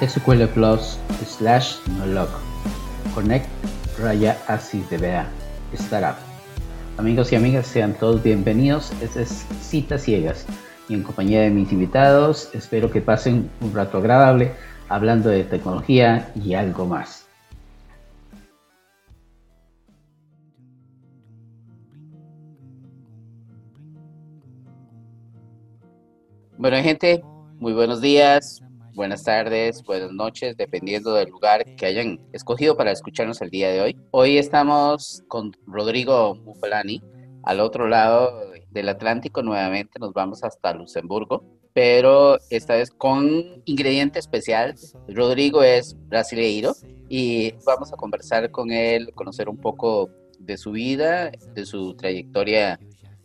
SQL Plus slash nolog. Connect raya así vea startup. Amigos y amigas, sean todos bienvenidos. Este es Citas Ciegas y en compañía de mis invitados espero que pasen un rato agradable hablando de tecnología y algo más. Bueno, gente, muy buenos días, buenas tardes, buenas noches, dependiendo del lugar que hayan escogido para escucharnos el día de hoy. Hoy estamos con Rodrigo Mufalani. Al otro lado del Atlántico, nuevamente nos vamos hasta Luxemburgo, pero esta vez con ingrediente especial. Rodrigo es brasileiro y vamos a conversar con él, conocer un poco de su vida, de su trayectoria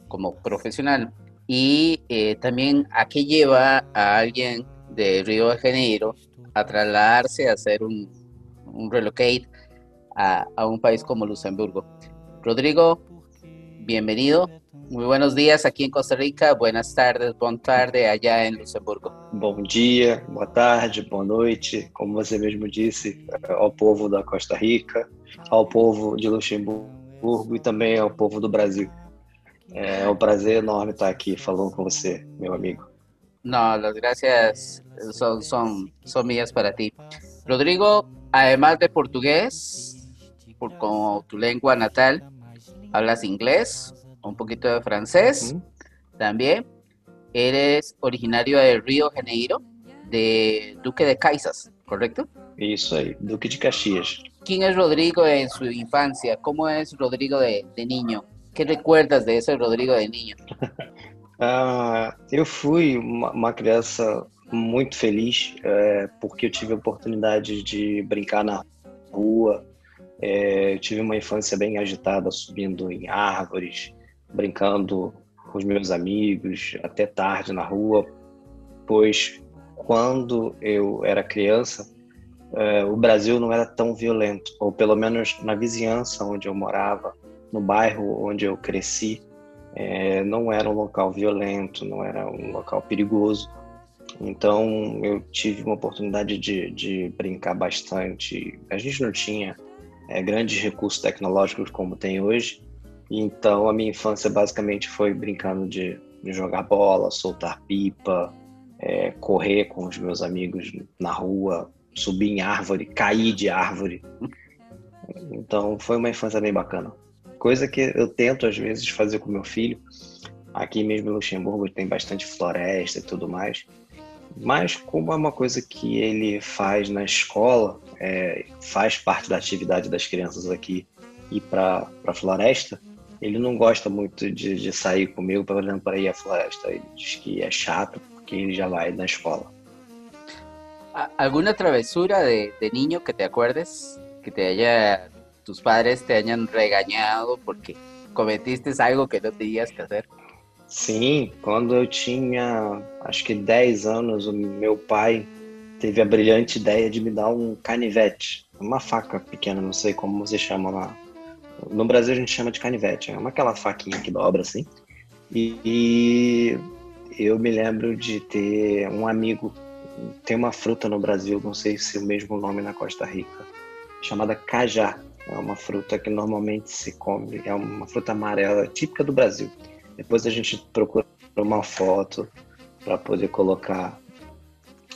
como profesional y eh, también a qué lleva a alguien de Río de Janeiro a trasladarse a hacer un, un relocate a, a, un país como Luxemburgo. Rodrigo, bienvenido. Muy buenos días aqui em Costa Rica, buenas tardes, boa tarde allá em Luxemburgo. Bom dia, boa tarde, boa noite, como você mesmo disse, ao povo da Costa Rica, ao povo de Luxemburgo e também ao povo do Brasil. É um prazer enorme estar aqui falando com você, meu amigo. No, las gracias son, son, son mías para ti. Rodrigo, además de portugués, por, como tu lengua natal, hablas inglés, un poquito de francés también. Eres originario de Río Janeiro, de Duque de Caixas, ¿correcto? Aí, Duque de Caxias. ¿Quién es Rodrigo en su infancia? ¿Cómo es Rodrigo de, de niño? ¿Qué recuerdas de ese Rodrigo de niño? Ah, eu fui uma, uma criança muito feliz é, porque eu tive a oportunidade de brincar na rua. É, tive uma infância bem agitada, subindo em árvores, brincando com os meus amigos até tarde na rua, pois quando eu era criança, é, o Brasil não era tão violento, ou pelo menos na vizinhança onde eu morava, no bairro onde eu cresci, é, não era um local violento, não era um local perigoso. Então eu tive uma oportunidade de, de brincar bastante. A gente não tinha é, grandes recursos tecnológicos como tem hoje, então a minha infância basicamente foi brincando de, de jogar bola, soltar pipa, é, correr com os meus amigos na rua, subir em árvore, cair de árvore. Então foi uma infância bem bacana coisa que eu tento às vezes fazer com meu filho. Aqui mesmo em Luxemburgo tem bastante floresta e tudo mais. Mas como é uma coisa que ele faz na escola, é, faz parte da atividade das crianças aqui ir para a floresta, ele não gosta muito de, de sair comigo para ir à floresta. Ele diz que é chato porque ele já vai na escola. ¿Alguna travesura de, de niño que te acuerdes que te haya tus padres te hayan regañado porque cometiste algo que não tenías que fazer? Sim, quando eu tinha acho que 10 anos, o meu pai teve a brilhante ideia de me dar um canivete, uma faca pequena, não sei como você chama lá. No Brasil a gente chama de canivete, é uma aquela faquinha que dobra assim. E, e eu me lembro de ter um amigo, tem uma fruta no Brasil, não sei se é o mesmo nome na Costa Rica, chamada cajá. É uma fruta que normalmente se come, é uma fruta amarela típica do Brasil. Depois a gente procura uma foto para poder colocar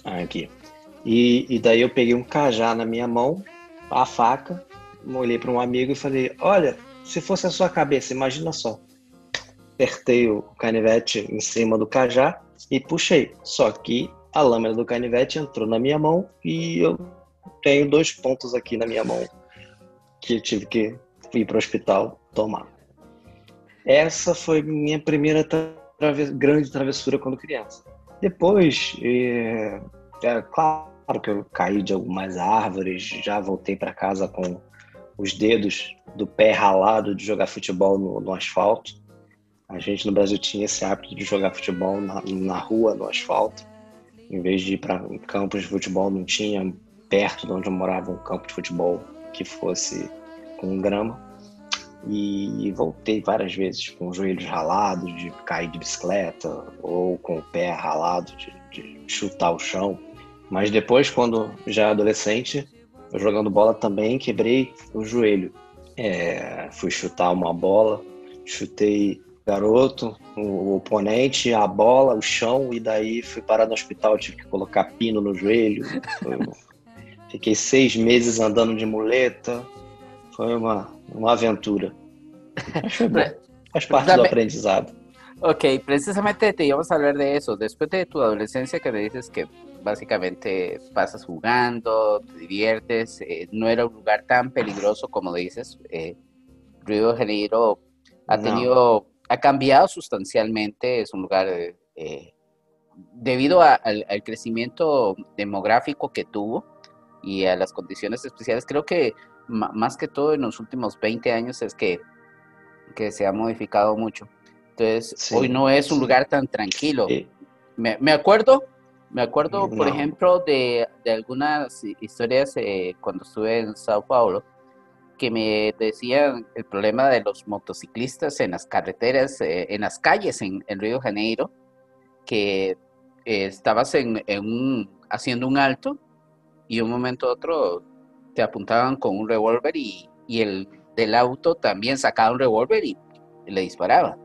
aqui. E, e, daí eu peguei um cajá na minha mão, a faca, olhei para um amigo e falei: Olha, se fosse a sua cabeça, imagina só. Apertei o canivete em cima do cajá e puxei. Só que a lâmina do canivete entrou na minha mão e eu tenho dois pontos aqui na minha mão que eu tive que ir para o hospital tomar. Essa foi minha primeira trave grande travessura quando criança. Depois, é, é, claro que eu caí de algumas árvores, já voltei para casa com os dedos do pé ralado de jogar futebol no, no, asfalto. A gente no Brasil tinha esse hábito de jogar futebol na, na rua, no asfalto. Em vez de ir para campos de futebol, não tinha perto de onde eu morava um campo de futebol que fosse com grama. E voltei várias vezes com os joelhos ralados de cair de bicicleta ou com o pé ralado de, de chutar o chão. Mas depois, quando já adolescente, eu jogando bola também quebrei o joelho. É, fui chutar uma bola, chutei garoto, o oponente, a bola, o chão, e daí fui parar no hospital, tive que colocar pino no joelho. Fiquei seis meses andando de muleta. Foi uma, uma aventura. Faz parte do aprendizado. Ok, precisamente te íbamos a hablar de eso. Después de tu adolescencia que me dices que básicamente pasas jugando, te diviertes, eh, no era un lugar tan peligroso como dices. Eh, Río de Janeiro ha tenido, ha cambiado sustancialmente, es un lugar eh, debido al, crecimiento demográfico que tuvo y a las condiciones especiales. Creo que más que todo en los últimos 20 años es que, que se ha modificado mucho. Entonces, hoy no es un lugar tan tranquilo. Me, me, acuerdo, me acuerdo, por ejemplo, de, de, algunas historias eh, cuando estuve en Sao Paulo, que me decían el problema de los motociclistas en las carreteras, eh, en las calles en, en, Río de Janeiro, que eh, estabas en, en un, haciendo un alto y un momento a otro te apuntaban con un revólver y, y el del auto también sacaba un revólver y le disparaba.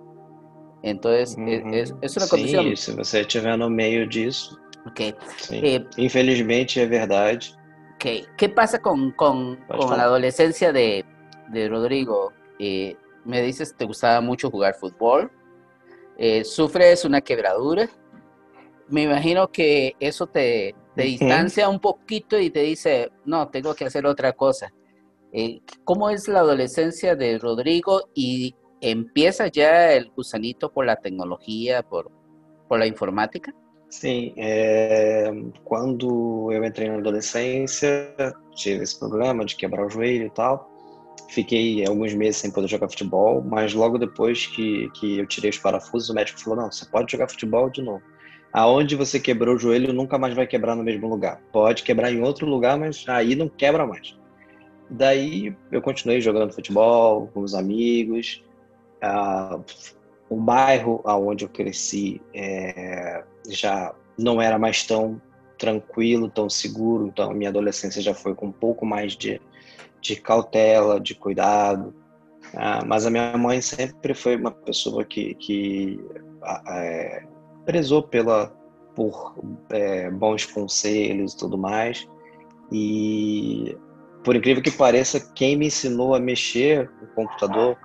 Entonces, uhum. é, é, isso Sim, se você estiver no meio disso. Ok. Eh, Infelizmente é verdade. Ok. ¿Qué pasa con, con, con la adolescencia de, de Rodrigo? Eh, me dices te gustaba mucho jugar fútbol. Eh, sufres una quebradura. Me imagino que eso te, te distancia un poquito y te dice, no, tengo que hacer otra cosa. Eh, ¿Cómo es la adolescencia de Rodrigo y empieza ya el gusanito por la tecnologia, por, por la informática? Sim, é, quando eu entrei na adolescência, tive esse problema de quebrar o joelho e tal. Fiquei alguns meses sem poder jogar futebol, mas logo depois que, que eu tirei os parafusos, o médico falou: não, você pode jogar futebol de novo. Aonde você quebrou o joelho nunca mais vai quebrar no mesmo lugar. Pode quebrar em outro lugar, mas aí não quebra mais. Daí eu continuei jogando futebol com os amigos, Uh, o bairro aonde eu cresci é, já não era mais tão tranquilo, tão seguro, então minha adolescência já foi com um pouco mais de, de cautela, de cuidado. Uh, mas a minha mãe sempre foi uma pessoa que, que é, prezou pela, por é, bons conselhos e tudo mais. E por incrível que pareça, quem me ensinou a mexer no computador,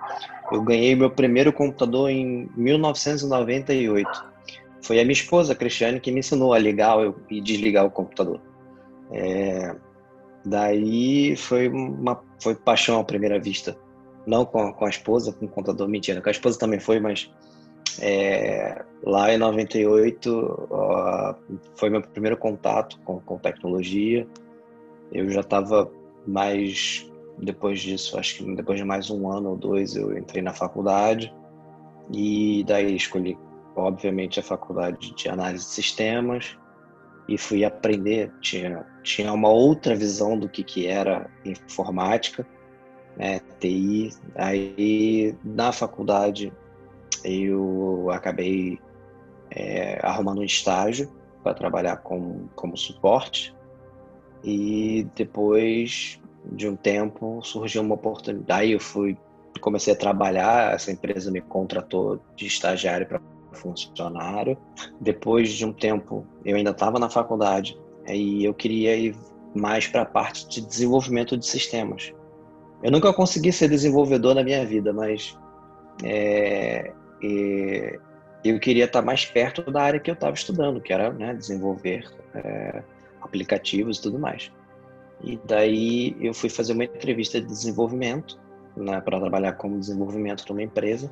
eu ganhei meu primeiro computador em 1998. Foi a minha esposa, a Cristiane, que me ensinou a ligar e desligar o computador. É, daí foi uma foi paixão à primeira vista. Não com a, com a esposa, com o computador, mentira. Com a esposa também foi, mas é, lá em 98 ó, foi meu primeiro contato com, com tecnologia. Eu já estava mas depois disso, acho que depois de mais um ano ou dois, eu entrei na faculdade e daí escolhi, obviamente, a faculdade de análise de sistemas e fui aprender. Tinha, tinha uma outra visão do que, que era informática, né, TI. Aí na faculdade eu acabei é, arrumando um estágio para trabalhar com, como suporte e depois de um tempo surgiu uma oportunidade. Eu fui, comecei a trabalhar. Essa empresa me contratou de estagiário para funcionário. Depois de um tempo, eu ainda estava na faculdade e eu queria ir mais para a parte de desenvolvimento de sistemas. Eu nunca consegui ser desenvolvedor na minha vida, mas é, é, eu queria estar mais perto da área que eu estava estudando, que era né, desenvolver é, aplicativos e tudo mais. E daí eu fui fazer uma entrevista de desenvolvimento, né, para trabalhar como desenvolvimento numa empresa.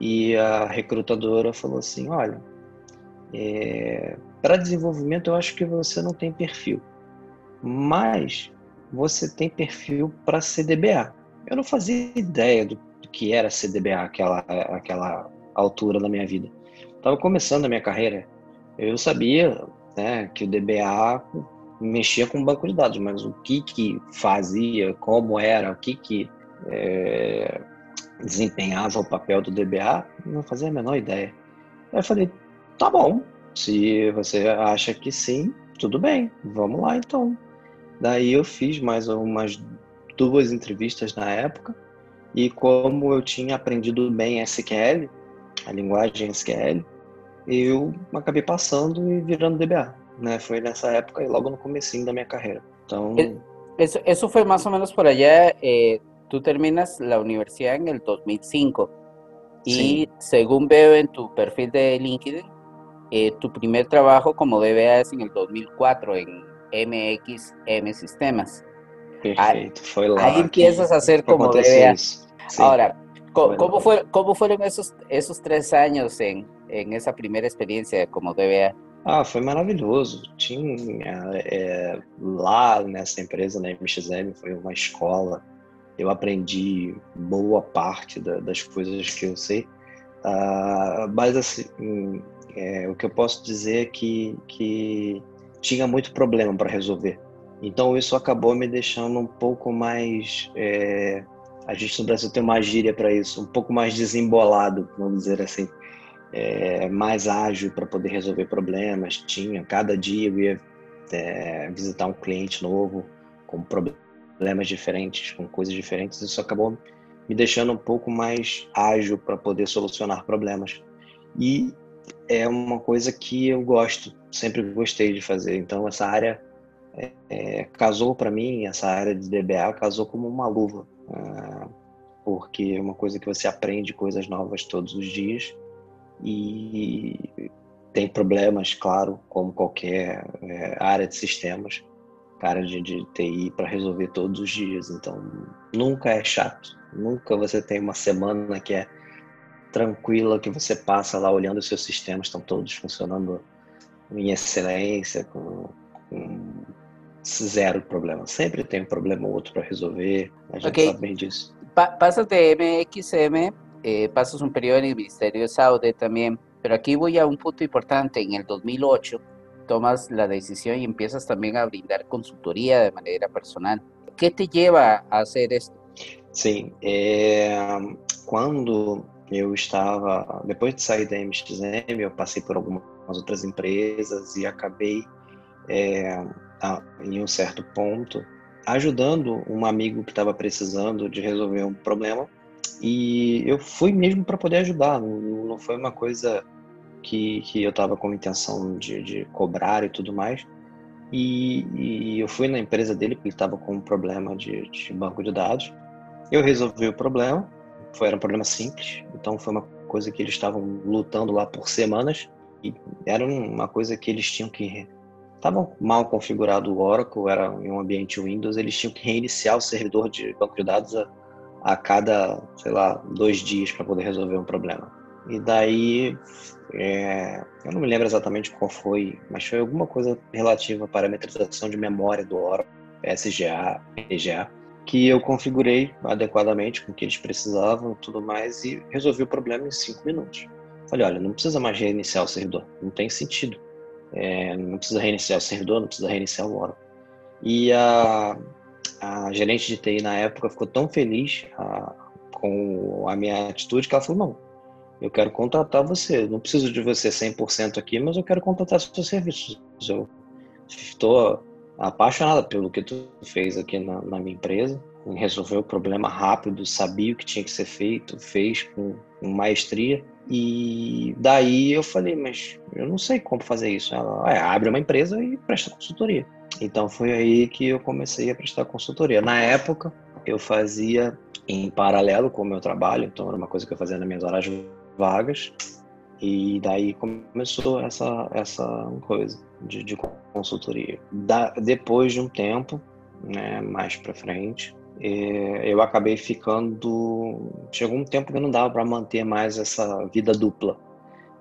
E a recrutadora falou assim: olha, é, para desenvolvimento eu acho que você não tem perfil, mas você tem perfil para CDBA. Eu não fazia ideia do que era CDBA aquela aquela altura da minha vida. Estava começando a minha carreira. Eu sabia né, que o DBA mexia com banco de dados, mas o que que fazia, como era, o que que é, desempenhava o papel do DBA, não fazia a menor ideia. Aí eu falei, tá bom, se você acha que sim, tudo bem, vamos lá então. Daí eu fiz mais umas duas entrevistas na época e como eu tinha aprendido bem SQL, a linguagem SQL, eu acabei passando e virando DBA, né? Foi nessa época e logo no comecinho da minha carreira. Então, eso, eso fue más o menos por allá. Eh, tú terminas la universidad en el 2005 y sí. según veo en tu perfil de LinkedIn, eh, tu primer trabajo como DBA es en el 2004 en MXM Sistemas. Perfeito, foi lá. Aí empiezas a ser como DBA. Sí. Ahora, ¿cómo, ¿cómo, fue, ¿cómo fueron esos, esos tres años en, en esa primeira experiência como DBA? Ah, foi maravilhoso. Tinha é, lá nessa empresa, na MXM, foi uma escola. Eu aprendi boa parte da, das coisas que eu sei. Ah, mas assim, é, o que eu posso dizer é que, que tinha muito problema para resolver. Então isso acabou me deixando um pouco mais. É, a gente no Brasil tem uma gíria para isso, um pouco mais desembolado, vamos dizer assim é, mais ágil para poder resolver problemas. Tinha, cada dia eu ia é, visitar um cliente novo com problemas diferentes, com coisas diferentes. Isso acabou me deixando um pouco mais ágil para poder solucionar problemas. E é uma coisa que eu gosto, sempre gostei de fazer. Então, essa área é, é, casou para mim, essa área de DBA casou como uma luva, porque é uma coisa que você aprende coisas novas todos os dias e tem problemas, claro, como qualquer é, área de sistemas, cara de, de TI para resolver todos os dias. Então, nunca é chato, nunca você tem uma semana que é tranquila, que você passa lá olhando os seus sistemas, estão todos funcionando em excelência, com, com zero problema. Sempre tem um problema ou outro para resolver, a gente okay. sabe bem disso. Pa passa de MXM eh, pasas un periodo en el Ministerio de Saúde también, pero aquí voy a un punto importante. En el 2008 tomas la decisión y empiezas también a brindar consultoría de manera personal. ¿Qué te lleva a hacer esto? Sim, é, quando eu estava, depois de sair da MXM, eu passei por algumas outras empresas e acabei, é, a, em um certo ponto, ajudando um amigo que estava precisando de resolver um problema. E eu fui mesmo para poder ajudar, não, não, foi uma coisa que, que eu estava com intenção de, de, cobrar e tudo mais. E, e, eu fui na empresa dele porque ele estava com um problema de, de, banco de dados. Eu resolvi o problema, foi era um problema simples, então foi uma coisa que eles estavam lutando lá por semanas. E era uma coisa que eles tinham que estava mal configurado o Oracle, era em um ambiente Windows, eles tinham que reiniciar o servidor de banco de dados a a cada, sei lá, dois dias para poder resolver um problema. E daí, é, eu não me lembro exatamente qual foi, mas foi alguma coisa relativa à parametrização de memória do Oracle, SGA, EGA, que eu configurei adequadamente com o que eles precisavam e tudo mais e resolvi o problema em cinco minutos. Falei, olha, não precisa mais reiniciar o servidor, não tem sentido. É, não precisa reiniciar o servidor, não precisa reiniciar o Oracle. E a, a gerente de TI na época ficou tão feliz a, com a minha atitude que ela falou: não, eu quero contratar você. Não preciso de você 100% aqui, mas eu quero contratar seus serviços. Eu estou apaixonada pelo que tu fez aqui na, na minha empresa. Resolveu o problema rápido, sabia o que tinha que ser feito, fez com, com maestria. E daí eu falei, mas eu não sei como fazer isso. Ela ah, abre uma empresa e presta consultoria. Então foi aí que eu comecei a prestar consultoria. Na época, eu fazia em paralelo com o meu trabalho, então era uma coisa que eu fazia nas minhas horas vagas. E daí começou essa, essa coisa de, de consultoria. Da, depois de um tempo, né, mais para frente, é, eu acabei ficando. Chegou um tempo que não dava para manter mais essa vida dupla.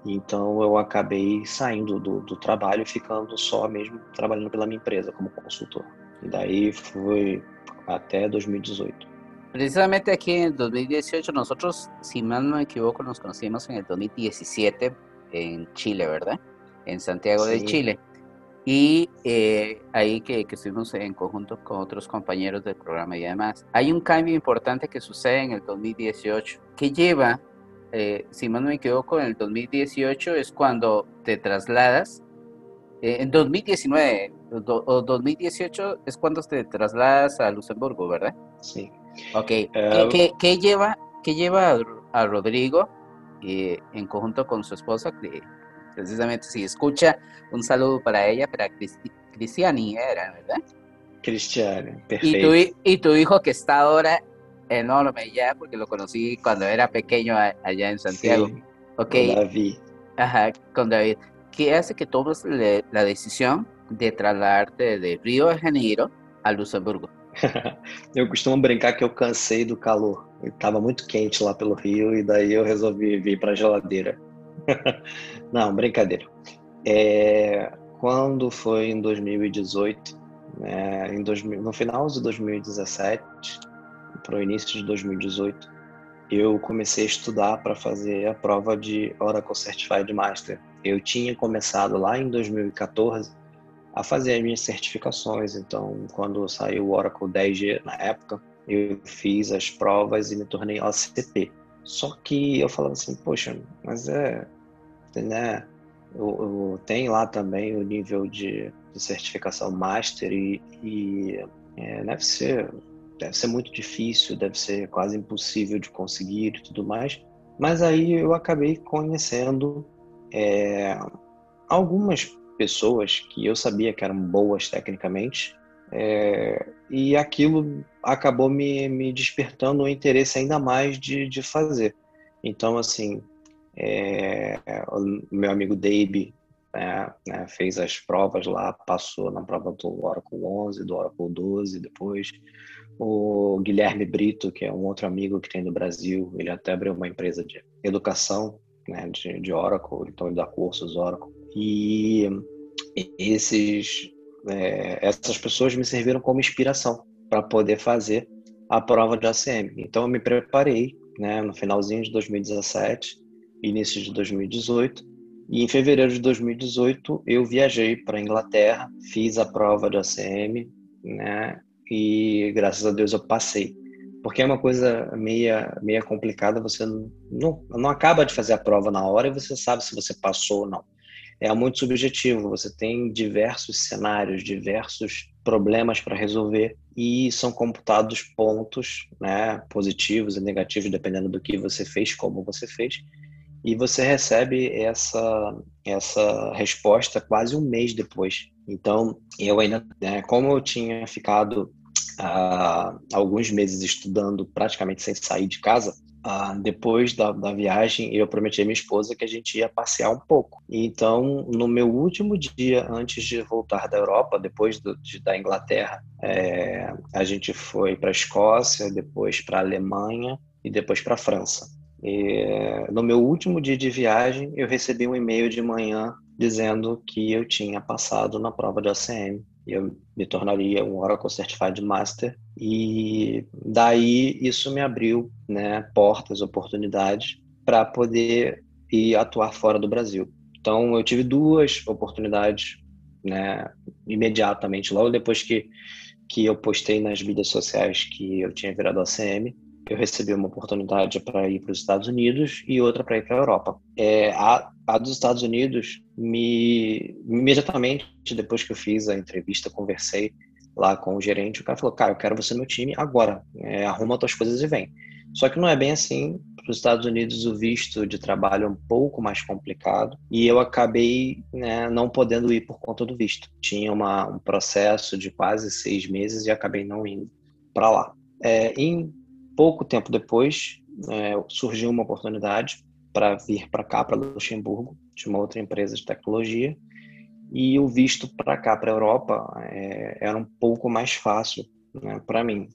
Então eu acabei saindo do, do trabalho e ficando só mesmo trabalhando pela minha empresa como consultor. E daí foi até 2018. Precisamente aquí en 2018 nosotros, si mal no me equivoco, nos conocimos en el 2017 en Chile, ¿verdad? En Santiago sí. de Chile. Y eh, ahí que, que, estuvimos en conjunto con otros compañeros del programa y además. Hay un cambio importante que sucede en el 2018 que lleva eh, si no me equivoco, en el 2018 es cuando te trasladas eh, en 2019 o 2018 es cuando te trasladas a Luxemburgo, ¿verdad? Sí. Ok. ¿Qué, qué, lleva, qué lleva a Rodrigo eh, en conjunto con su esposa? Precisamente si escucha, un saludo para ella, para Cristiani era, ¿verdad? Cristiani, perfecto. Y tu, y tu hijo que está ahora enorme ya, porque lo conocí cuando era pequeño allá en Santiago. Sí, okay. Con David. Ajá, con David. ¿Qué hace que tomes la decisión de trasladarte de Rio de Janeiro a Luxemburgo? eu costumo brincar que eu cansei do calor. Estava muito quente lá pelo Rio e daí eu resolvi vir para a geladeira. Não, brincadeira. É, quando foi em 2018, né, em 2000, no final de 2017 para o início de 2018, eu comecei a estudar para fazer a prova de Oracle Certified Master. Eu tinha começado lá em 2014 a fazer as minhas certificações, então quando saiu o Oracle 10G na época, eu fiz as provas e me tornei OCP. Só que eu falava assim, poxa, mas é, né, eu, eu lá também o nível de, de certificação Master e, e é, deve ser deve ser muito difícil, deve ser quase impossível de conseguir e tudo mais. Mas aí eu acabei conhecendo é, algumas pessoas que eu sabia que eram boas tecnicamente é, e aquilo acabou me, me despertando o interesse ainda mais de, de fazer. Então, assim, é, o meu amigo Dave né, né, fez as provas lá, passou na prova do Oracle 11, do Oracle 12 depois o Guilherme Brito, que é um outro amigo que tem no Brasil, ele até abriu uma empresa de educação né, de, de Oracle, então ele dá cursos Oracle. E esses, é, essas pessoas me serviram como inspiração para poder fazer a prova de ACM. Então eu me preparei né, no finalzinho de 2017, início de 2018, e em fevereiro de 2018 eu viajei para Inglaterra, fiz a prova de ACM, né, e graças a Deus eu passei. Porque é uma coisa meia, meia complicada, você não, não acaba de fazer a prova na hora e você sabe se você passou ou não. É muito subjetivo, você tem diversos cenários, diversos problemas para resolver e são computados pontos, né, positivos e negativos, dependendo do que você fez, como você fez, e você recebe essa, essa resposta quase um mês depois. Então, eu ainda, né, como eu tinha ficado uh, alguns meses estudando praticamente sem sair de casa, uh, depois da, da, viagem eu prometi à minha esposa que a gente ia passear um pouco. Então, no meu último dia antes de voltar da Europa, depois do, de, da Inglaterra, é, a gente foi para a Escócia, depois para a Alemanha e depois para a França. E, no meu último dia de viagem, eu recebi um e-mail de manhã dizendo que eu tinha passado na prova de ACM eu me tornaria um Oracle Certified Master e daí isso me abriu né, portas, oportunidades para poder ir atuar fora do Brasil. Então eu tive duas oportunidades né, imediatamente, logo depois que, que eu postei nas mídias sociais que eu tinha virado ACM, eu recebi uma oportunidade para ir para os Estados Unidos e outra para ir para a Europa. É, a, a dos Estados Unidos, me imediatamente depois que eu fiz a entrevista, conversei lá com o gerente, o cara falou, cara, eu quero você no meu time agora, é, arruma tuas coisas e vem. Só que não é bem assim. Para os Estados Unidos, o visto de trabalho é um pouco mais complicado e eu acabei né, não podendo ir por conta do visto. Tinha uma, um processo de quase seis meses e acabei não indo para lá. É, em pouco tempo depois, é, surgiu uma oportunidade para vir para cá, para Luxemburgo, de uma outra empresa de tecnologia, e o visto para cá, para a Europa, é, era um pouco mais fácil né, para mim,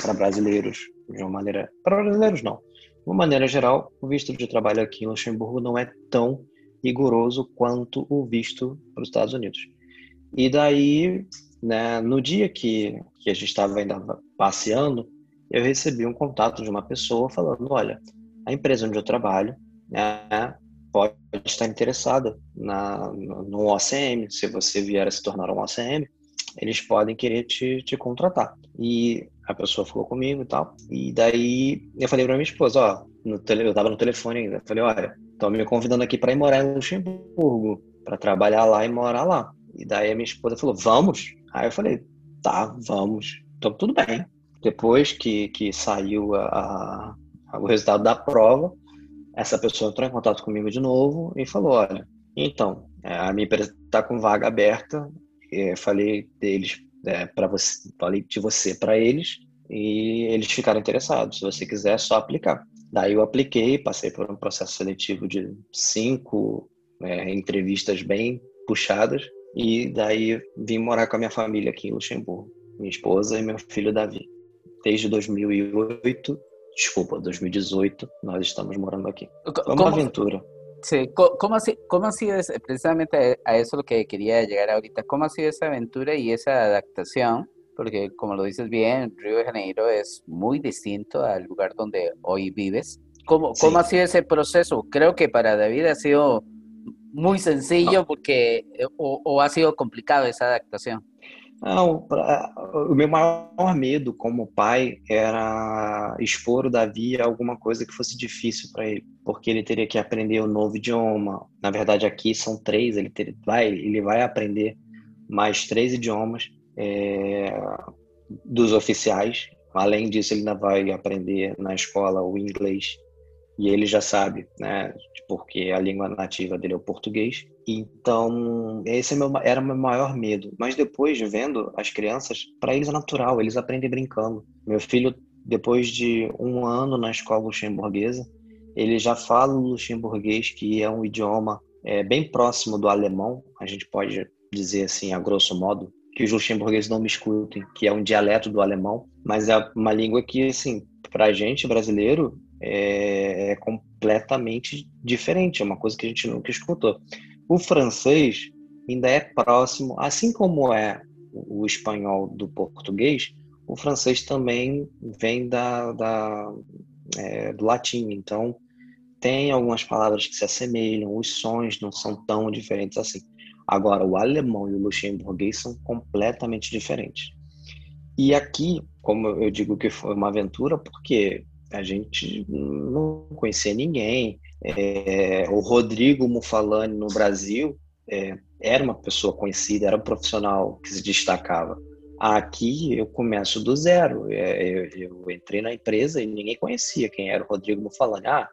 para brasileiros, de uma maneira. Para brasileiros, não. De uma maneira geral, o visto de trabalho aqui em Luxemburgo não é tão rigoroso quanto o visto para os Estados Unidos. E daí, né, no dia que, que a gente estava ainda passeando, eu recebi um contato de uma pessoa falando: olha, a empresa onde eu trabalho né, pode estar interessada na, no, OCM. Se você vier a se tornar um OCM, eles podem querer te, te contratar. E a pessoa falou comigo e tal. E daí eu falei para minha esposa: ó, no tele, eu tava no telefone ainda. Eu falei: olha, estão me convidando aqui para ir morar em Luxemburgo, para trabalhar lá e morar lá. E daí a minha esposa falou, vamos? Aí eu falei, tá, vamos. Então tudo bem. Depois que, que saiu a, a, o resultado da prova, essa pessoa entrou em contato comigo de novo e falou, olha, então, é, a minha empresa está com vaga aberta, falei deles é, para você, falei de você para eles e eles ficaram interessados. Se você quiser, é só aplicar. Daí eu apliquei, passei por um processo seletivo de cinco é, entrevistas bem puxadas e daí vim morar com a minha família aqui em Luxemburgo, minha esposa e meu filho Davi. Desde 2008, desculpa, 2018, nós estamos morando aqui. Foi uma aventura. Sí, ¿cómo ha, cómo ha sido precisamente a eso lo que quería llegar ahorita? ¿Cómo ha sido esa aventura y esa adaptación? Porque como lo dices bien, Río de Janeiro es muy distinto al lugar donde hoy vives. ¿Cómo, cómo ha sido ese proceso? Creo que para David ha sido muy sencillo porque o, o ha sido complicado essa adaptação? Não, pra, o meu maior medo como pai era expor o Davi a alguma coisa que fosse difícil para ele, porque ele teria que aprender um novo idioma. Na verdade, aqui são três, ele, ter, vai, ele vai aprender mais três idiomas é, dos oficiais. Além disso, ele ainda vai aprender na escola o inglês e ele já sabe, né? Porque a língua nativa dele é o português. Então, esse é era o meu maior medo. Mas depois, vendo as crianças, para eles é natural, eles aprendem brincando. Meu filho, depois de um ano na escola luxemburguesa, ele já fala o luxemburguês, que é um idioma é, bem próximo do alemão, a gente pode dizer assim, a grosso modo, que os luxemburgueses não me escutem, que é um dialeto do alemão, mas é uma língua que, assim, para a gente brasileiro, é, é completamente diferente, é uma coisa que a gente nunca escutou. O francês ainda é próximo, assim como é o espanhol do português, o francês também vem da, da é, do latim. Então, tem algumas palavras que se assemelham, os sons não são tão diferentes assim. Agora, o alemão e o luxemburguês são completamente diferentes. E aqui, como eu digo que foi uma aventura, porque a gente não conhecia ninguém. É, o Rodrigo Mufalani no Brasil é, era uma pessoa conhecida, era um profissional que se destacava. Aqui eu começo do zero. É, eu, eu, entrei na empresa e ninguém conhecia quem era o Rodrigo Mufalani. Ah,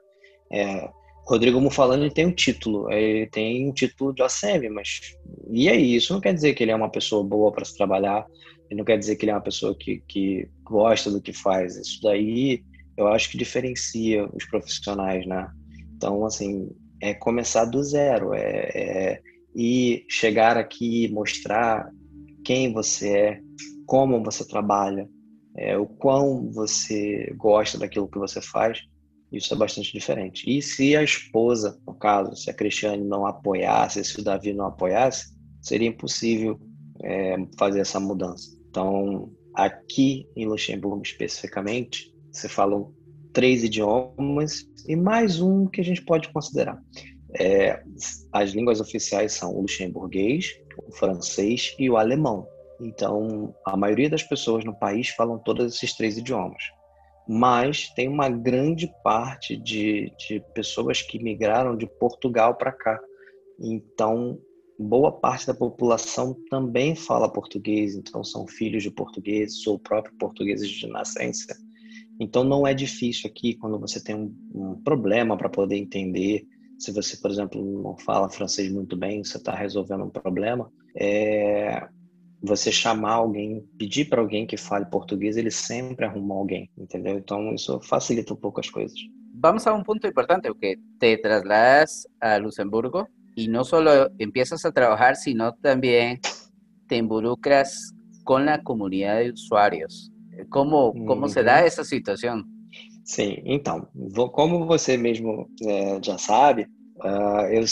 é, Rodrigo Mufalani tem um título, ele tem um título de OCM, mas e aí? Isso não quer dizer que ele é uma pessoa boa para se trabalhar, não quer dizer que ele é uma pessoa que, que gosta do que faz. Isso daí eu acho que diferencia os profissionais, né? Então, assim, é começar do zero, é, é e chegar aqui mostrar quem você é, como você trabalha, é, o quão você gosta daquilo que você faz, isso é bastante diferente. E se a esposa, no caso, se a Cristiane não apoiasse, se o Davi não apoiasse, seria impossível é, fazer essa mudança. Então, aqui em Luxemburgo especificamente, você falou três idiomas e mais um que a gente pode considerar. É, as línguas oficiais são o luxemburguês, o francês e o alemão. Então, a maioria das pessoas no país falam todos esses três idiomas. Mas tem uma grande parte de, de pessoas que migraram de Portugal para cá. Então, boa parte da população também fala português, então são filhos de portugueses ou próprios portugueses de nascença. Então não é difícil aqui quando você tem um, um problema para poder entender. Se você, por exemplo, não fala francês muito bem, você está resolvendo um problema, é você chamar alguém, pedir para alguém que fale português, ele sempre arruma alguém, entendeu? Então isso facilita um pouco as coisas. Vamos a um ponto importante, porque te trasladas a Luxemburgo e não só empiezas a trabalhar, sino também te involucras com a comunidade de usuários. Como, como uhum. se dá essa situação? Sim, então, vou, como você mesmo é, já sabe, uh, eu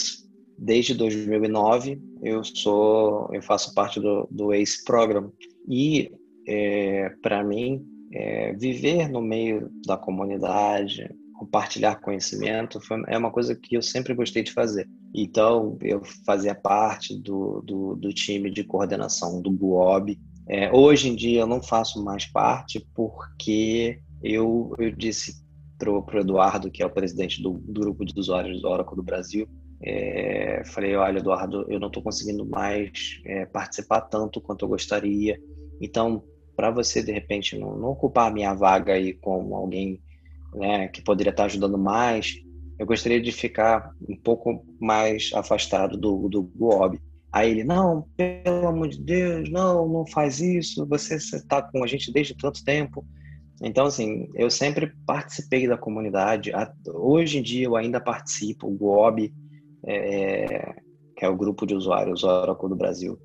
desde 2009 eu sou, eu faço parte do, do ACE Program e é, para mim é, viver no meio da comunidade, compartilhar conhecimento foi, é uma coisa que eu sempre gostei de fazer. Então eu fazia parte do, do, do time de coordenação do BUOB, é, hoje em dia eu não faço mais parte porque eu, eu disse para o Eduardo, que é o presidente do, do, grupo de usuários do Oracle do Brasil, É, falei, olha, Eduardo, eu não estou conseguindo mais é, participar tanto quanto eu gostaria. Então, para você de repente não, não, ocupar a minha vaga aí com alguém né, que poderia estar ajudando mais, eu gostaria de ficar um pouco mais afastado do, do Guob. Aí ele, não, pelo amor de Deus, não, não faz isso, você está com a gente desde tanto tempo. Então, assim, eu sempre participei da comunidade. Hoje em dia eu ainda participo. O GOB, é, que é o grupo de usuários Oracle do Brasil,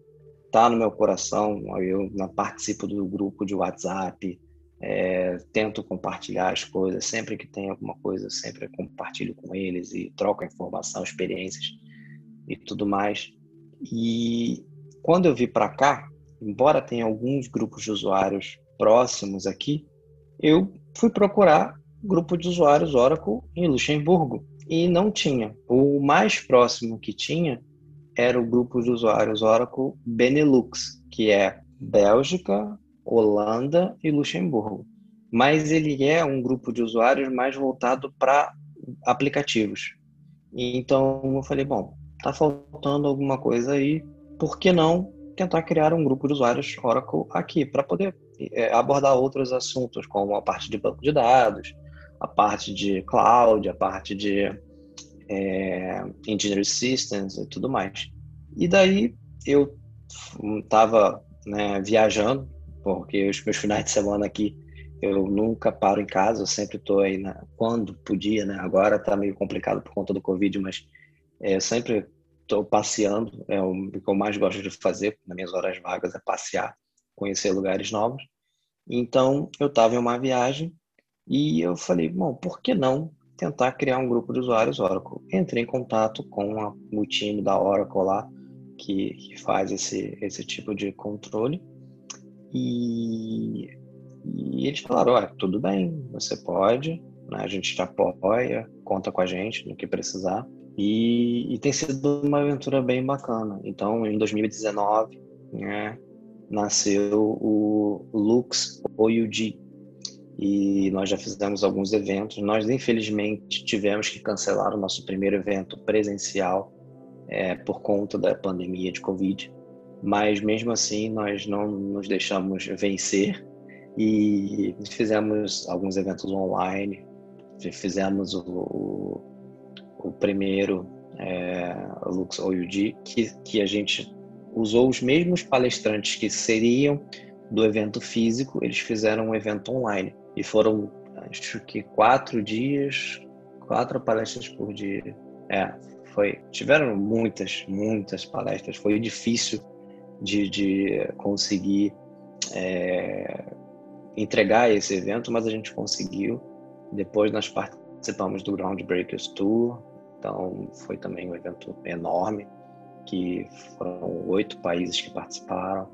está no meu coração. Eu participo do grupo de WhatsApp, é, tento compartilhar as coisas. Sempre que tem alguma coisa, sempre compartilho com eles e troco informação, experiências e tudo mais. E quando eu vim para cá, embora tenha alguns grupos de usuários próximos aqui, eu fui procurar grupo de usuários Oracle em Luxemburgo e não tinha. O mais próximo que tinha era o grupo de usuários Oracle Benelux, que é Bélgica, Holanda e Luxemburgo. Mas ele é um grupo de usuários mais voltado para aplicativos. Então eu falei, bom, tá faltando alguma coisa aí, por que não tentar criar um grupo de usuários Oracle aqui para poder é, abordar outros assuntos, como a parte de banco de dados, a parte de cloud, a parte de é, engineering systems e tudo mais. E daí eu estava né, viajando, porque os meus finais de semana aqui eu nunca paro em casa, eu sempre estou aí na, quando podia, né? Agora está meio complicado por conta do Covid, mas é, eu sempre estou passeando, é o que eu mais gosto de fazer nas minhas horas vagas é passear, conhecer lugares novos. Então, eu estava em uma viagem e eu falei, bom, por que não tentar criar um grupo de usuários Oracle? Entrei em contato com a, o time da Oracle lá, que, que faz esse, esse tipo de controle. E, e eles falaram, olha, tudo bem, você pode, né? a gente te apoia, conta com a gente no que precisar. E, e tem sido uma aventura bem bacana. Então, em 2019, né, nasceu o Lux OUG. E nós já fizemos alguns eventos. Nós, infelizmente, tivemos que cancelar o nosso primeiro evento presencial é, por conta da pandemia de Covid. Mas, mesmo assim, nós não nos deixamos vencer e fizemos alguns eventos online. Fizemos o, o primeiro é, Lux que, que a gente usou os mesmos palestrantes que seriam do evento físico, eles fizeram um evento online. E foram, acho que, quatro dias, quatro palestras por dia. É, foi. Tiveram muitas, muitas palestras. Foi difícil de, de conseguir é, entregar esse evento, mas a gente conseguiu. Depois nós participamos do Groundbreakers Tour, então foi também um evento enorme que foram oito países que participaram.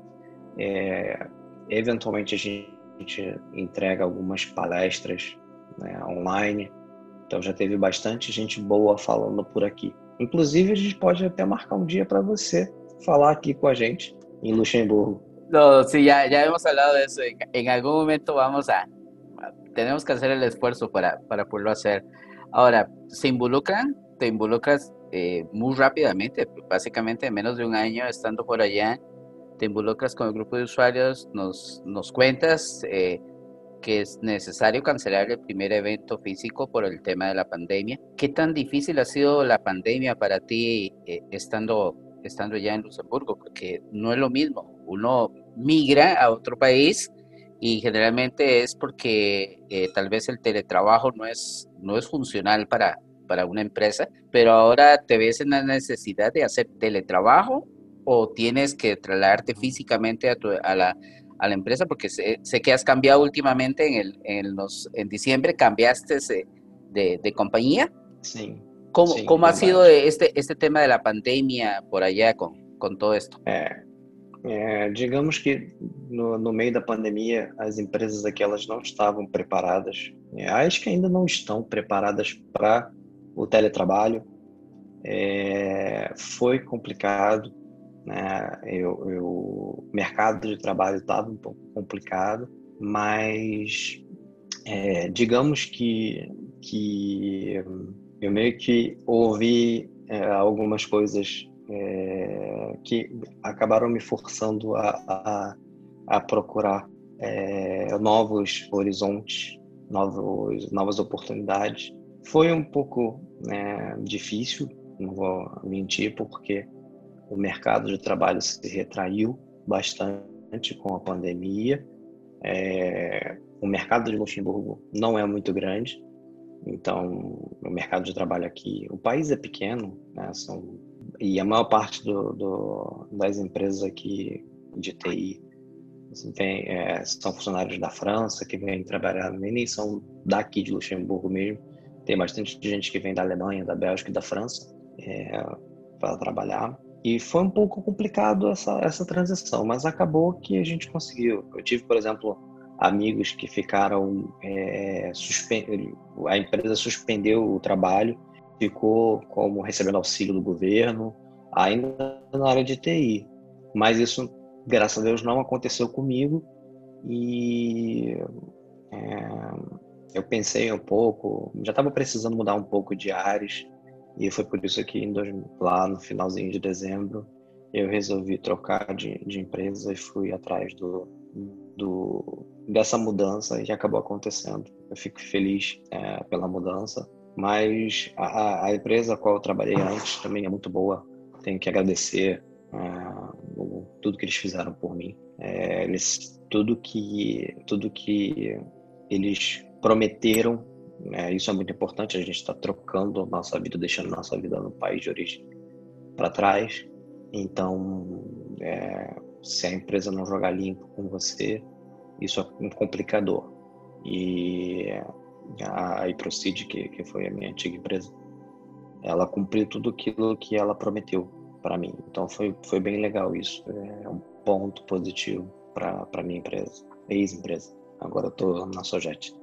É, eventualmente a gente entrega algumas palestras né, online, então já teve bastante gente boa falando por aqui. Inclusive a gente pode até marcar um dia para você falar aqui com a gente em Luxemburgo. No, sí, ya, ya hemos hablado de eso. En, en, algún momento vamos a, tenemos que hacer el esfuerzo para, para poderlo hacer. Ahora, ¿se involucran? ¿Te involucras eh, muy rápidamente, básicamente en menos de un año estando por allá, te involucras con el grupo de usuarios, nos, nos cuentas eh, que es necesario cancelar el primer evento físico por el tema de la pandemia. ¿Qué tan difícil ha sido la pandemia para ti eh, estando, estando ya en Luxemburgo? Porque no es lo mismo, uno migra a otro país y generalmente es porque tal vez el teletrabajo no es, no es funcional para, para una empresa, pero ahora te ves en la necesidad de hacer teletrabajo o tienes que trasladarte físicamente a, tu, a, la, a la empresa, porque sé, sé, que has cambiado últimamente en, el, en, los, en diciembre, cambiaste de, de compañía. Sí. ¿Cómo, sí, cómo ha sido este, este tema de la pandemia por allá con, con todo esto? É, é, digamos que no, no, meio da pandemia as empresas aqui elas não estavam preparadas, é, acho que ainda não estão preparadas para o teletrabalho. É, foi complicado, né? Eu, eu, o mercado de trabalho estava um pouco complicado, mas é, digamos que, que eu meio que ouvi é, algumas coisas é, que acabaram me forçando a, a, a procurar é, novos horizontes, novos, novas oportunidades. Foi um pouco né, difícil, não vou mentir, porque o mercado de trabalho se retraiu bastante com a pandemia. É, o mercado de Luxemburgo não é muito grande, então o mercado de trabalho aqui, o país é pequeno, né, são, e a maior parte do, do, das empresas aqui de TI vem, é, são funcionários da França que vêm trabalhar, nem são daqui de Luxemburgo mesmo. Tem bastante gente que vem da Alemanha, da Bélgica e da França é, para trabalhar. E foi um pouco complicado essa, essa transição, mas acabou que a gente conseguiu. Eu tive, por exemplo, amigos que ficaram. É, a empresa suspendeu o trabalho, ficou como recebendo auxílio do governo, ainda na área de TI. Mas isso, graças a Deus, não aconteceu comigo. E é, eu pensei um pouco, já estava precisando mudar um pouco de áreas e foi por isso que lá no finalzinho de dezembro eu resolvi trocar de, de empresa e fui atrás do, do, dessa mudança e acabou acontecendo. Eu fico feliz é, pela mudança, mas a, a, empresa a qual eu trabalhei antes também é muito boa. Tenho que agradecer é, tudo que eles fizeram por mim. É, eles, tudo que tudo que eles prometeram é, isso é muito importante, a gente está trocando nossa vida, deixando nossa vida no país de origem para trás. Então, é, se a empresa não jogar limpo com você, isso é um complicador. E a iProceed, que, que foi a minha antiga empresa, ela cumpriu tudo aquilo que ela prometeu para mim. Então, foi, foi bem legal isso. É um ponto positivo para a minha empresa, ex-empresa. Agora eu estou na Sojet.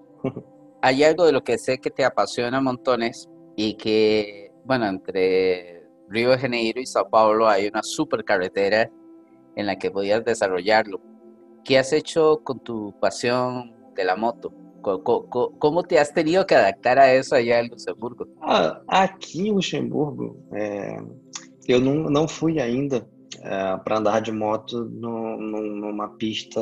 Hay algo de lo que sé que te apasiona montones y que, bueno, entre Río de Janeiro y Sao Paulo hay una super carretera en la que podías desarrollarlo. ¿Qué has hecho con tu pasión de la moto? ¿Cómo, te has tenido que adaptar a eso allá en Luxemburgo? Ah, aqui em Luxemburgo, é, eu não, não fui ainda para andar de moto no, no, numa pista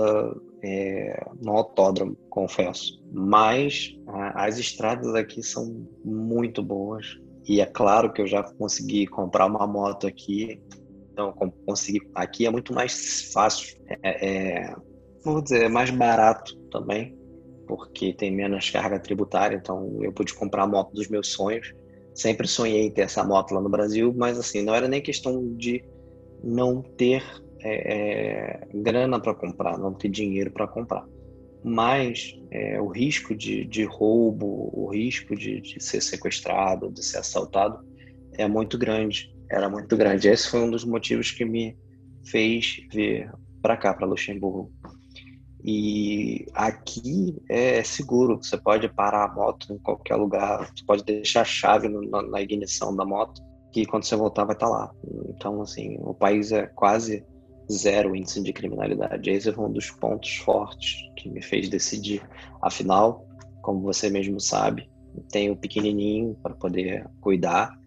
é, no autódromo, confesso. Mas a, as estradas aqui são muito boas. E é claro que eu já consegui comprar uma moto aqui. Então, consegui. Aqui é muito mais fácil. É, é, vou dizer, é mais barato também, porque tem menos carga tributária. Então, eu pude comprar a moto dos meus sonhos. Sempre sonhei em ter essa moto lá no Brasil, mas assim, não era nem questão de não ter é, é, grana para comprar, não ter dinheiro para comprar. Mas é, o risco de, de roubo, o risco de, de, ser sequestrado, de ser assaltado, é muito grande. Era muito grande. Esse foi um dos motivos que me fez vir para cá, para Luxemburgo. E aqui é seguro, você pode parar a moto em qualquer lugar, você pode deixar a chave na, na ignição da moto, que quando você voltar vai estar tá lá. Então, assim, o país é quase zero índice de criminalidade. Esse foi um dos pontos fortes que me fez decidir. Afinal, como você mesmo sabe, tenho pequenininho para poder cuidar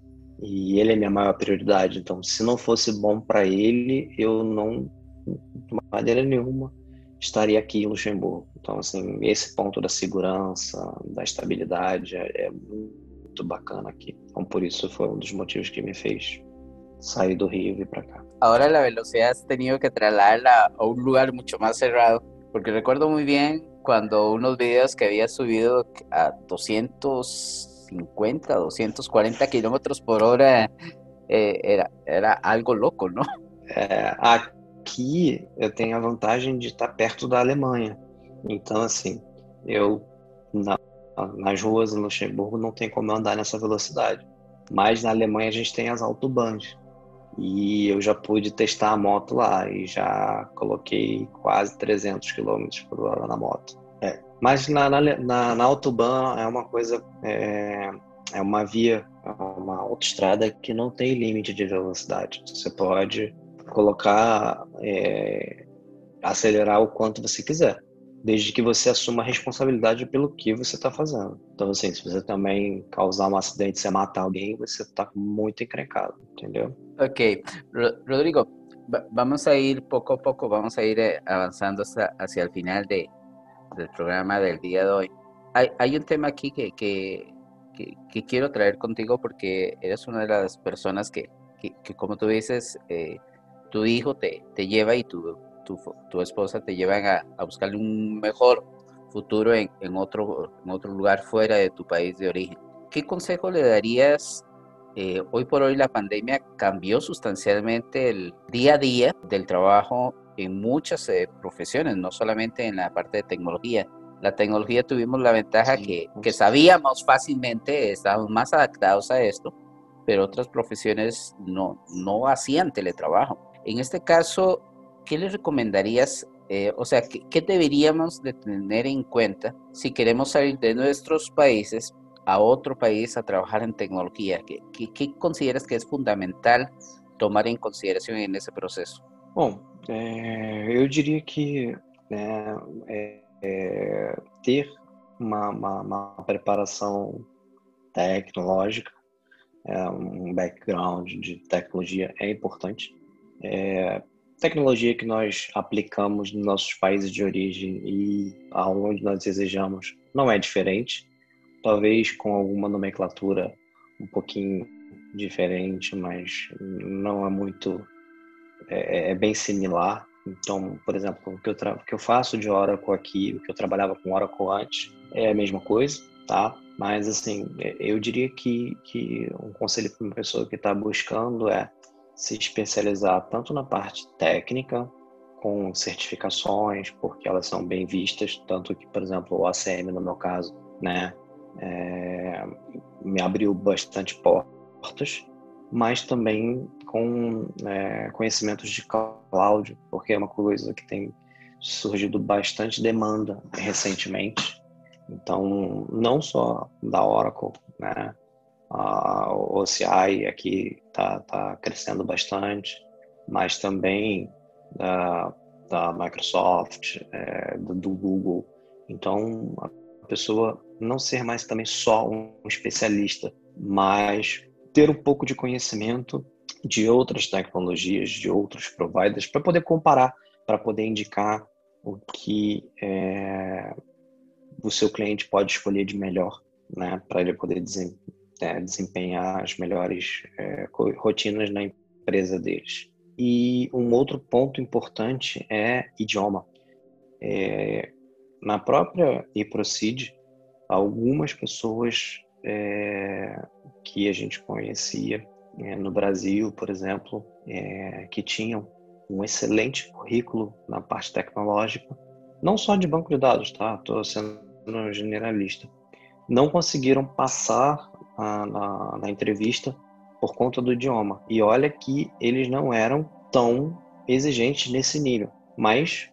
e ele é minha maior prioridade. Então, se não fosse bom para ele, eu não, de maneira nenhuma, estaria aqui em Luxemburgo. Então, assim, esse ponto da segurança, da estabilidade é, é muito bacana aqui. Então, por isso foi um dos motivos que me fez sair do Rio e vir para cá. ahora la velocidad has tenido que trasladarla a un lugar mucho más cerrado, porque recuerdo muy bien cuando unos videos que había subido a 250, 240 kilómetros por hora eh, era, era algo loco, ¿no? É, aqui eu tenho a vantagem de estar perto da Alemanha. Então, assim, eu na, nas ruas em Luxemburgo não tem como andar nessa velocidade. Mas na Alemanha a gente tem as autobahns. E eu já pude testar a moto lá e já coloquei quase 300 km por hora na moto. É. Mas na, na, na, Autobahn é uma coisa, é, é uma via, é uma autoestrada que não tem limite de velocidade. Você pode colocar, é, acelerar o quanto você quiser. desde que você assuma a responsabilidade pelo que você está fazendo. Então, assim, se você também causar um acidente, você matar alguém, você está muito encrencado, entendeu? Ok. Rodrigo, vamos a ir poco a poco, vamos a ir eh, avanzando hacia, hacia el final de, del programa del día de hoy. Hay, hay un tema aquí que, que, que, quiero traer contigo porque eres una de las personas que, que como tú dices, eh, tu hijo te, te lleva y tu, tu, tu esposa te llevan a, a buscarle un mejor futuro en, en, otro, en otro lugar fuera de tu país de origen. ¿Qué consejo le darías eh, hoy por hoy la pandemia cambió sustancialmente el día a día del trabajo en muchas eh, profesiones, no solamente en la parte de tecnología. La tecnología tuvimos la ventaja que, que, sabíamos fácilmente, estábamos más adaptados a esto, pero otras profesiones no, no hacían teletrabajo. En este caso, ¿qué le recomendarías? Eh, o sea, ¿qué, ¿qué, deberíamos de tener en cuenta si queremos salir de nuestros países a otro país a trabajar en tecnología? ¿Qué, qué, qué consideras que es fundamental tomar em consideração nesse processo? Bom, é, eu diria que né, é, é, ter uma, preparação tecnológica, é, um background de tecnologia é importante. Tecnologia que nós aplicamos nos nossos países de origem e aonde nós desejamos não é diferente talvez com alguma nomenclatura um pouquinho diferente, mas não é muito é, é bem similar. Então, por exemplo, o que, eu o que eu faço de Oracle aqui, o que eu trabalhava com Oracle antes, é a mesma coisa, tá? Mas, assim, eu diria que, que um conselho para uma pessoa que está buscando é se especializar tanto na parte técnica, com certificações, porque elas são bem vistas, tanto que, por exemplo, o ACM, no meu caso, né, é, me abriu bastante portas, mas também com é, conhecimentos de cloud, porque é uma coisa que tem surgido bastante demanda recentemente. Então, não só da Oracle, né? A OCI aqui está tá crescendo bastante, mas também da, da Microsoft, é, do, Google. Então, a pessoa não ser mais também só um especialista, mas ter um pouco de conhecimento de outras tecnologias, de outros providers, para poder comparar, para poder indicar o que é, o seu cliente pode escolher de melhor, né, para ele poder é, desempenhar as melhores é, rotinas na empresa deles. E um outro ponto importante é idioma. É, na própria eProcede, algumas pessoas é, que a gente conhecia é, no Brasil, por exemplo, é, que tinham um excelente currículo na parte tecnológica, não só de banco de dados, tá? Estou sendo generalista. Não conseguiram passar a, na, na entrevista por conta do idioma. E olha que eles não eram tão exigentes nesse nível. Mas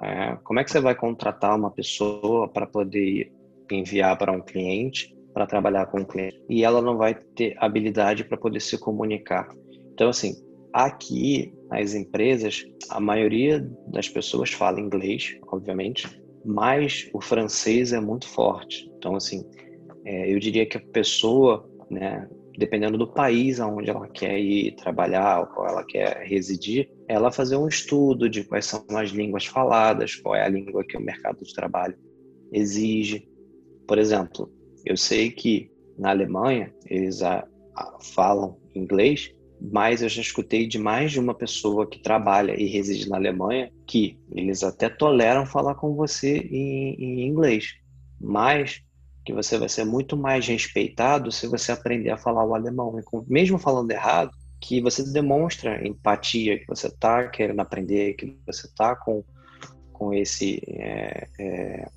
é, como é que você vai contratar uma pessoa para poder enviar para um cliente, para trabalhar com o um cliente, e ela não vai ter habilidade para poder se comunicar. Então, assim, aqui nas empresas, a maioria das pessoas fala inglês, obviamente, mas o francês é muito forte. Então, assim, é, eu diria que a pessoa, né, dependendo do país aonde ela quer ir trabalhar ou qual ela quer residir, ela fazer um estudo de quais são as línguas faladas, qual é a língua que o mercado de trabalho exige, por exemplo, eu sei que na Alemanha eles a, a, falam inglês, mas eu já escutei de mais de uma pessoa que trabalha e reside na Alemanha que eles até toleram falar com você em, em inglês, mas que você vai ser muito mais respeitado se você aprender a falar o alemão. mesmo falando errado, que você demonstra empatia, que você está querendo aprender, que você está com, com esse é, é,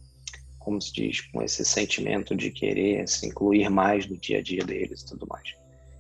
como se diz, com esse sentimento de querer se incluir mais no dia a dia deles e tudo mais.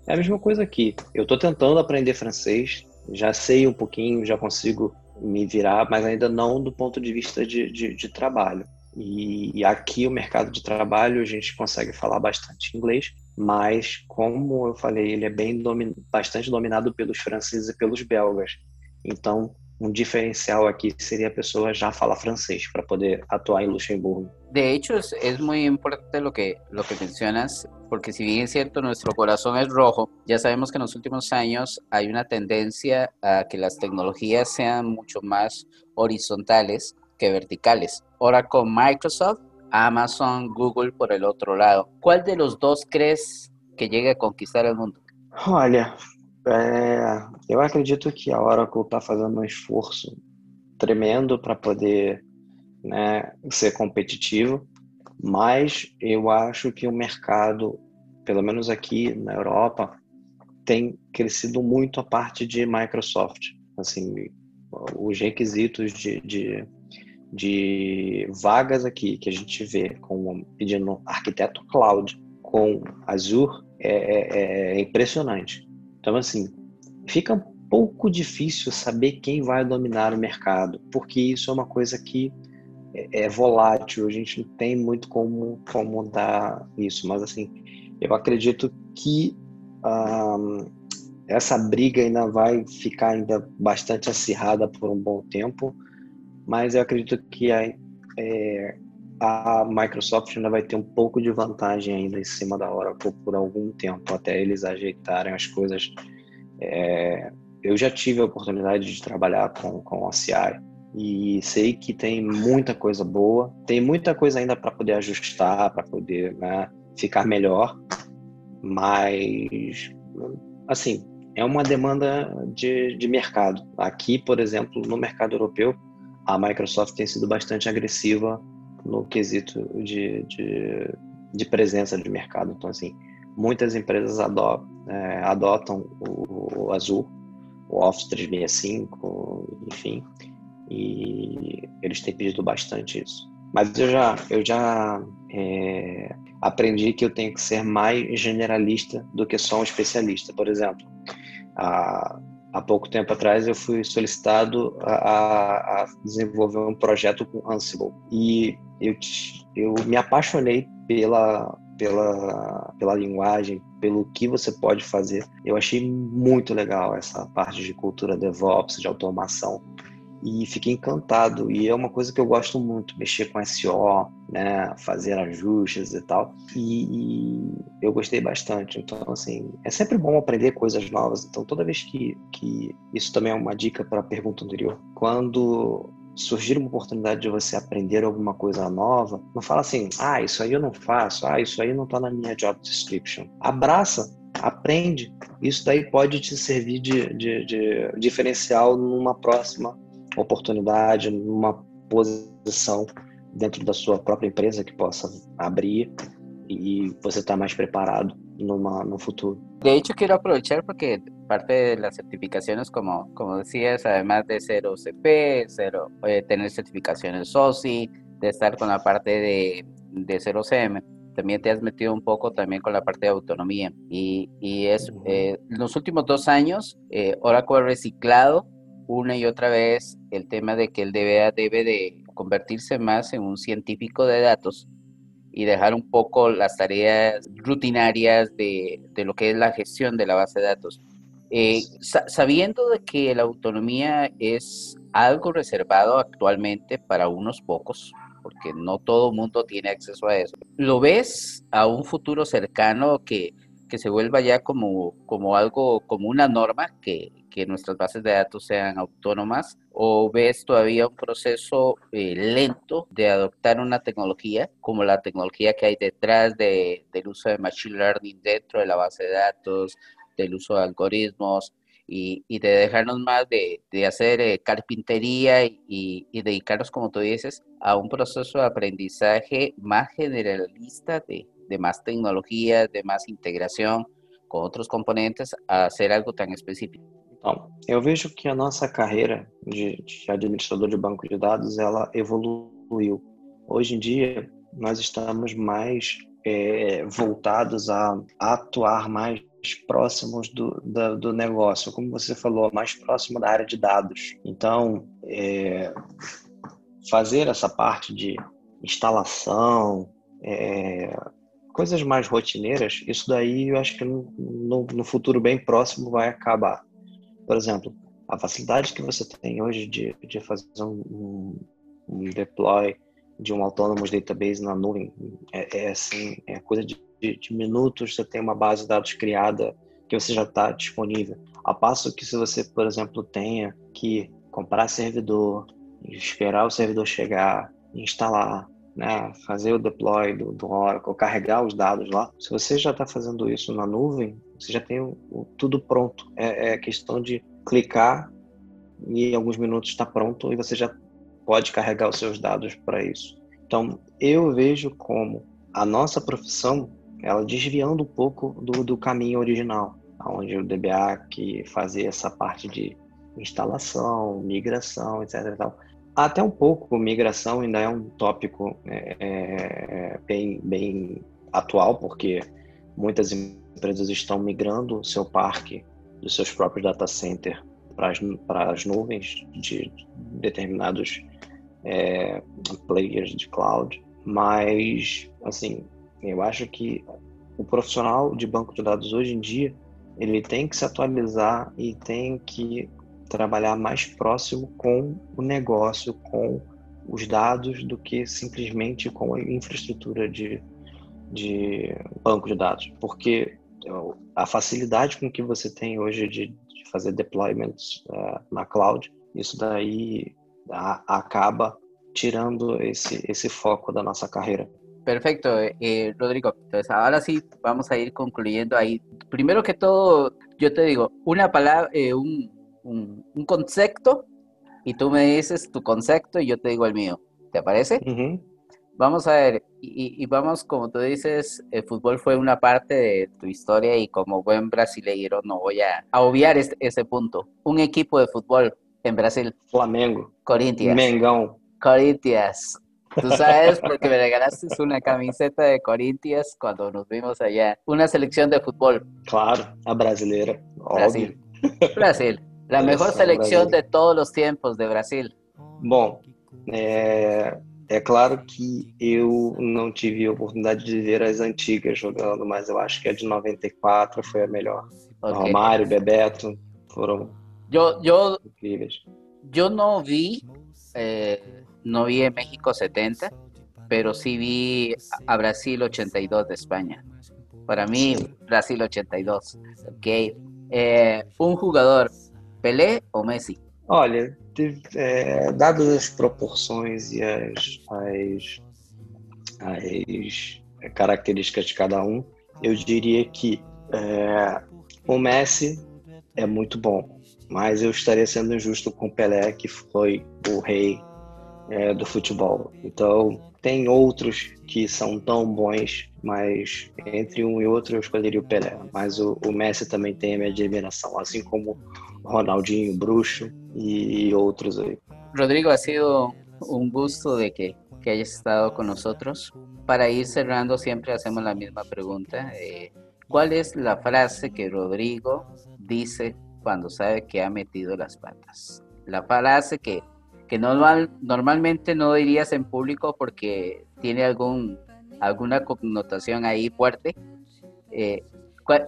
É a mesma coisa aqui. Eu estou tentando aprender francês, já sei um pouquinho, já consigo me virar, mas ainda não do ponto de vista de, de, de trabalho. E, e, aqui o mercado de trabalho a gente consegue falar bastante inglês, mas como eu falei, ele é bem domin, bastante dominado pelos franceses e pelos belgas. Então um diferencial aqui seria a pessoa já falar francês para poder atuar em Luxemburgo. De hecho, es, es, muy importante lo que, lo que mencionas, porque si bien es cierto, nuestro corazón es rojo, ya sabemos que en los últimos años hay una tendencia a que las tecnologías sean mucho más horizontales que verticales. Ahora con Microsoft, Amazon, Google por el otro lado, ¿cuál de los dos crees que llegue a conquistar el mundo? Olha, É, eu acredito que a Oracle está fazendo um esforço tremendo para poder né, ser competitivo, mas eu acho que o mercado, pelo menos aqui na Europa, tem crescido muito a parte de Microsoft. Assim, os requisitos de, de, de vagas aqui que a gente vê com pedindo arquiteto cloud com Azure é, é, é impressionante. Então, assim, fica um pouco difícil saber quem vai dominar o mercado, porque isso é uma coisa que é, é volátil, a gente não tem muito como, como dar isso, mas assim, eu acredito que um, essa briga ainda vai ficar ainda bastante acirrada por um bom tempo, mas eu acredito que a, é, a Microsoft ainda vai ter um pouco de vantagem ainda em cima da Oracle por algum tempo, até eles ajeitarem as coisas. É, eu já tive a oportunidade de trabalhar com, com a CI e sei que tem muita coisa boa, tem muita coisa ainda para poder ajustar, para poder né, ficar melhor, mas assim é uma demanda de, de mercado. Aqui, por exemplo, no mercado europeu, a Microsoft tem sido bastante agressiva no quesito de, de, de presença de mercado. Então, assim, muitas empresas adotam, é, adotam o, o Azul, o Office 365, enfim, e eles têm pedido bastante isso. Mas eu já, eu já é, aprendi que eu tenho que ser mais generalista do que só um especialista. Por exemplo, a, há pouco tempo atrás eu fui solicitado a, a, desenvolver um projeto com Ansible e eu, eu me apaixonei pela, pela, pela linguagem, pelo que você pode fazer. Eu achei muito legal essa parte de cultura DevOps, de automação e fiquei encantado. E é uma coisa que eu gosto muito, mexer com SEO, né, fazer ajustes e tal. E, e, eu gostei bastante. Então, assim, é sempre bom aprender coisas novas. Então, toda vez que, que isso também é uma dica para a pergunta anterior, quando surgir uma oportunidade de você aprender alguma coisa nova, não fala assim, ah, isso aí eu não faço, ah, isso aí não está na minha job description. Abraça, aprende. Isso daí pode te servir de, de, de diferencial numa próxima oportunidade, numa posição dentro da sua própria empresa que possa abrir y você estar más preparado numa, no futuro. De hecho, quiero aprovechar porque parte de las certificaciones, como, como decías, además de ser OCP, cero, eh, tener certificaciones SOCI, de estar con la parte de, de 0CM, también te has metido un poco también con la parte de autonomía. Y, y es, eh, en los últimos dos años, eh, Oracle ha reciclado una y otra vez el tema de que el DBA debe de convertirse más en un científico de datos y dejar un poco las tareas rutinarias de, de lo que es la gestión de la base de datos. Eh, sabiendo de que la autonomía es algo reservado actualmente para unos pocos, porque no todo el mundo tiene acceso a eso, ¿lo ves a un futuro cercano que, que se vuelva ya como, como algo, como una norma que, que nuestras bases de datos sean autónomas o ves todavía un proceso eh, lento de adoptar una tecnología como la tecnología que hay detrás de, del uso de Machine Learning dentro de la base de datos, del uso de algoritmos y, de dejarnos más de, hacer eh, carpintería y, y, dedicarnos, como tú dices, a un proceso de aprendizaje más generalista de, de más tecnologías, de más integración con otros componentes a hacer algo tan específico. Então, eu vejo que a nossa carreira de, de administrador de banco de dados ela evoluiu. Hoje em dia, nós estamos mais é, voltados a, atuar mais próximos do, da, do negócio, como você falou, mais próximo da área de dados. Então, é, fazer essa parte de instalação, é, coisas mais rotineiras, isso daí eu acho que no, no futuro bem próximo vai acabar. Por exemplo, a facilidade que você tem hoje de, de fazer um, um deploy de um Autonomous Database na nuvem é, é assim, é coisa de, de, minutos, você tem uma base de dados criada que você já está disponível. A passo que se você, por exemplo, tenha que comprar servidor, esperar o servidor chegar, instalar, né, fazer o deploy do, do Oracle, carregar os dados lá. Se você já está fazendo isso na nuvem, você já tem o, o, tudo pronto. É, é, questão de clicar e em alguns minutos está pronto e você já pode carregar os seus dados para isso. Então, eu vejo como a nossa profissão, ela desviando um pouco do, do caminho original, onde o DBA que fazia essa parte de instalação, migração, etc. Até um pouco migração ainda é um tópico é, é, bem, bem atual, porque muitas empresas estão migrando o seu parque dos seus próprios data centers para as, para as nuvens de determinados é, players de cloud. Mas, assim, eu acho que o profissional de banco de dados hoje em dia ele tem que se atualizar e tem que trabalhar mais próximo com o negócio, com os dados, do que simplesmente com a infraestrutura de, de banco de dados. Porque a facilidade com que você tem hoje de, de fazer deployments uh, na cloud, isso daí a, acaba tirando esse, foco da nossa carreira. Perfecto, eh, Rodrigo. Entonces, ahora sí vamos a ir concluyendo ahí. Primero que todo, yo te digo una palabra, eh, un, un, un, concepto y tú me dices tu concepto y yo te digo el mío. ¿Te parece? Vamos a ver, y, y, vamos, como tú dices, el fútbol fue una parte de tu historia y como buen brasileiro no voy a, a obviar este, ese punto. Un equipo de fútbol en Brasil. Flamengo. Corinthians. Mengão. Corinthians. Tú sabes porque me regalaste una camiseta de Corinthians cuando nos vimos allá. Una selección de fútbol. Claro, a brasileira. Brasil. Brasil. La mejor selección de todos os tempos de Brasil. Bom, é, é claro que eu não tive a oportunidade de ver as antigas jogando, mas eu acho que a de 94 foi a melhor. Okay. Romário, Bebeto foram eu, eu, incríveis. Eu não vi, eh, não vi em México 70, pero sí vi a Brasil 82 de Espanha. Para mí, Brasil 82. Ok. Eh, um jogador Pelé ou Messi? Olha, é, dadas as proporções e as, as, as, características de cada um, eu diria que é, o Messi é muito bom, mas eu estaria sendo injusto com o Pelé, que foi o rei é, do futebol. Então, tem outros que são tão bons, mas entre um e outro eu escolheria o Pelé. Mas o, o Messi também tem a minha admiração, assim como Ronaldinho, Bruxo y otros Rodrigo, ha sido un gusto de que, que, hayas estado con nosotros. Para ir cerrando, siempre hacemos la misma pregunta. Eh, ¿Cuál es la frase que Rodrigo dice cuando sabe que ha metido las patas? La frase que, que normal, normalmente no dirías en público porque tiene algún, alguna connotación ahí fuerte. Eh,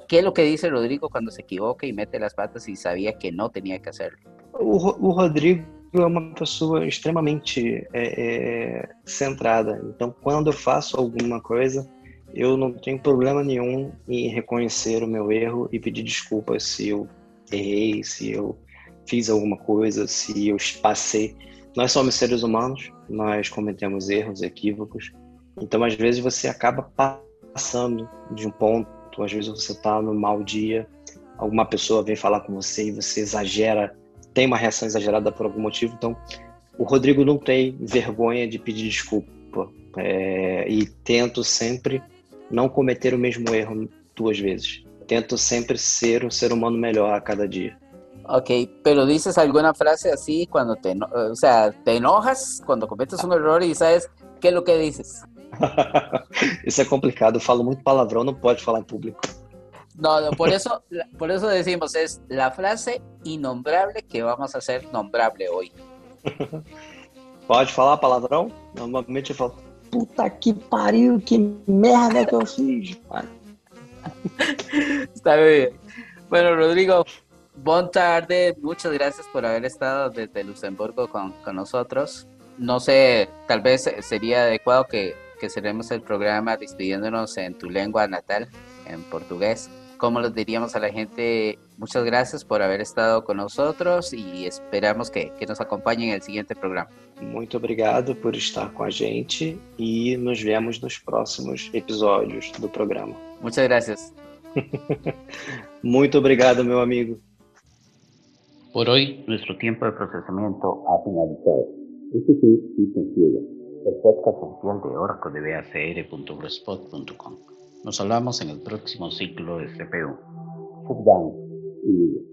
¿Qué es lo que dice Rodrigo cuando se equivoca e mete as patas e sabia que não tinha que fazer? O, o Rodrigo é uma pessoa extremamente é, é, centrada. Então, quando eu faço alguma coisa, eu não tenho problema nenhum em reconhecer o meu erro e pedir desculpas se eu errei, se eu fiz alguma coisa, se eu passei. Nós somos seres humanos, nós cometemos erros, equívocos. Então, às vezes, você acaba passando de um ponto às vezes você está no mau dia, alguma pessoa vem falar com você e você exagera, tem uma reação exagerada por algum motivo. Então, o Rodrigo não tem vergonha de pedir desculpa é, e tento sempre não cometer o mesmo erro duas vezes. Tento sempre ser um ser humano melhor a cada dia. Ok, pero dices alguna frase así cuando te, o sea, te enojas cuando cometes un error y sabes qué es lo que dices. Isso é complicado, eu falo muito palavrão, não pode falar em público. No, no, por eso, por eso decimos, es la frase innombrable que vamos a hacer nombrable hoy. Pode falar palavrão? Normalmente eu falo, puta que pariu, que merda que eu fiz, Está bien. Bueno, Rodrigo, Buenas tarde, muchas gracias por haber estado desde Luxemburgo con, con nosotros. No sé, tal vez sería adecuado que, que cerremos el programa despidiéndonos en tu lengua natal, en portugués. ¿Cómo les diríamos a la gente? Muchas gracias por haber estado con nosotros y esperamos que, que nos acompañen en el siguiente programa. Muito obrigado por estar com a gente e nos vemos nos próximos episódios do programa. Muchas gracias. Muito obrigado, meu amigo. Por hoy, nuestro tiempo de procesamiento ha finalizado. Este fue System Ciega, el podcast oficial de Oracle de BACR.blogspot.com. Nos hablamos en el próximo ciclo de CPU. Sit down y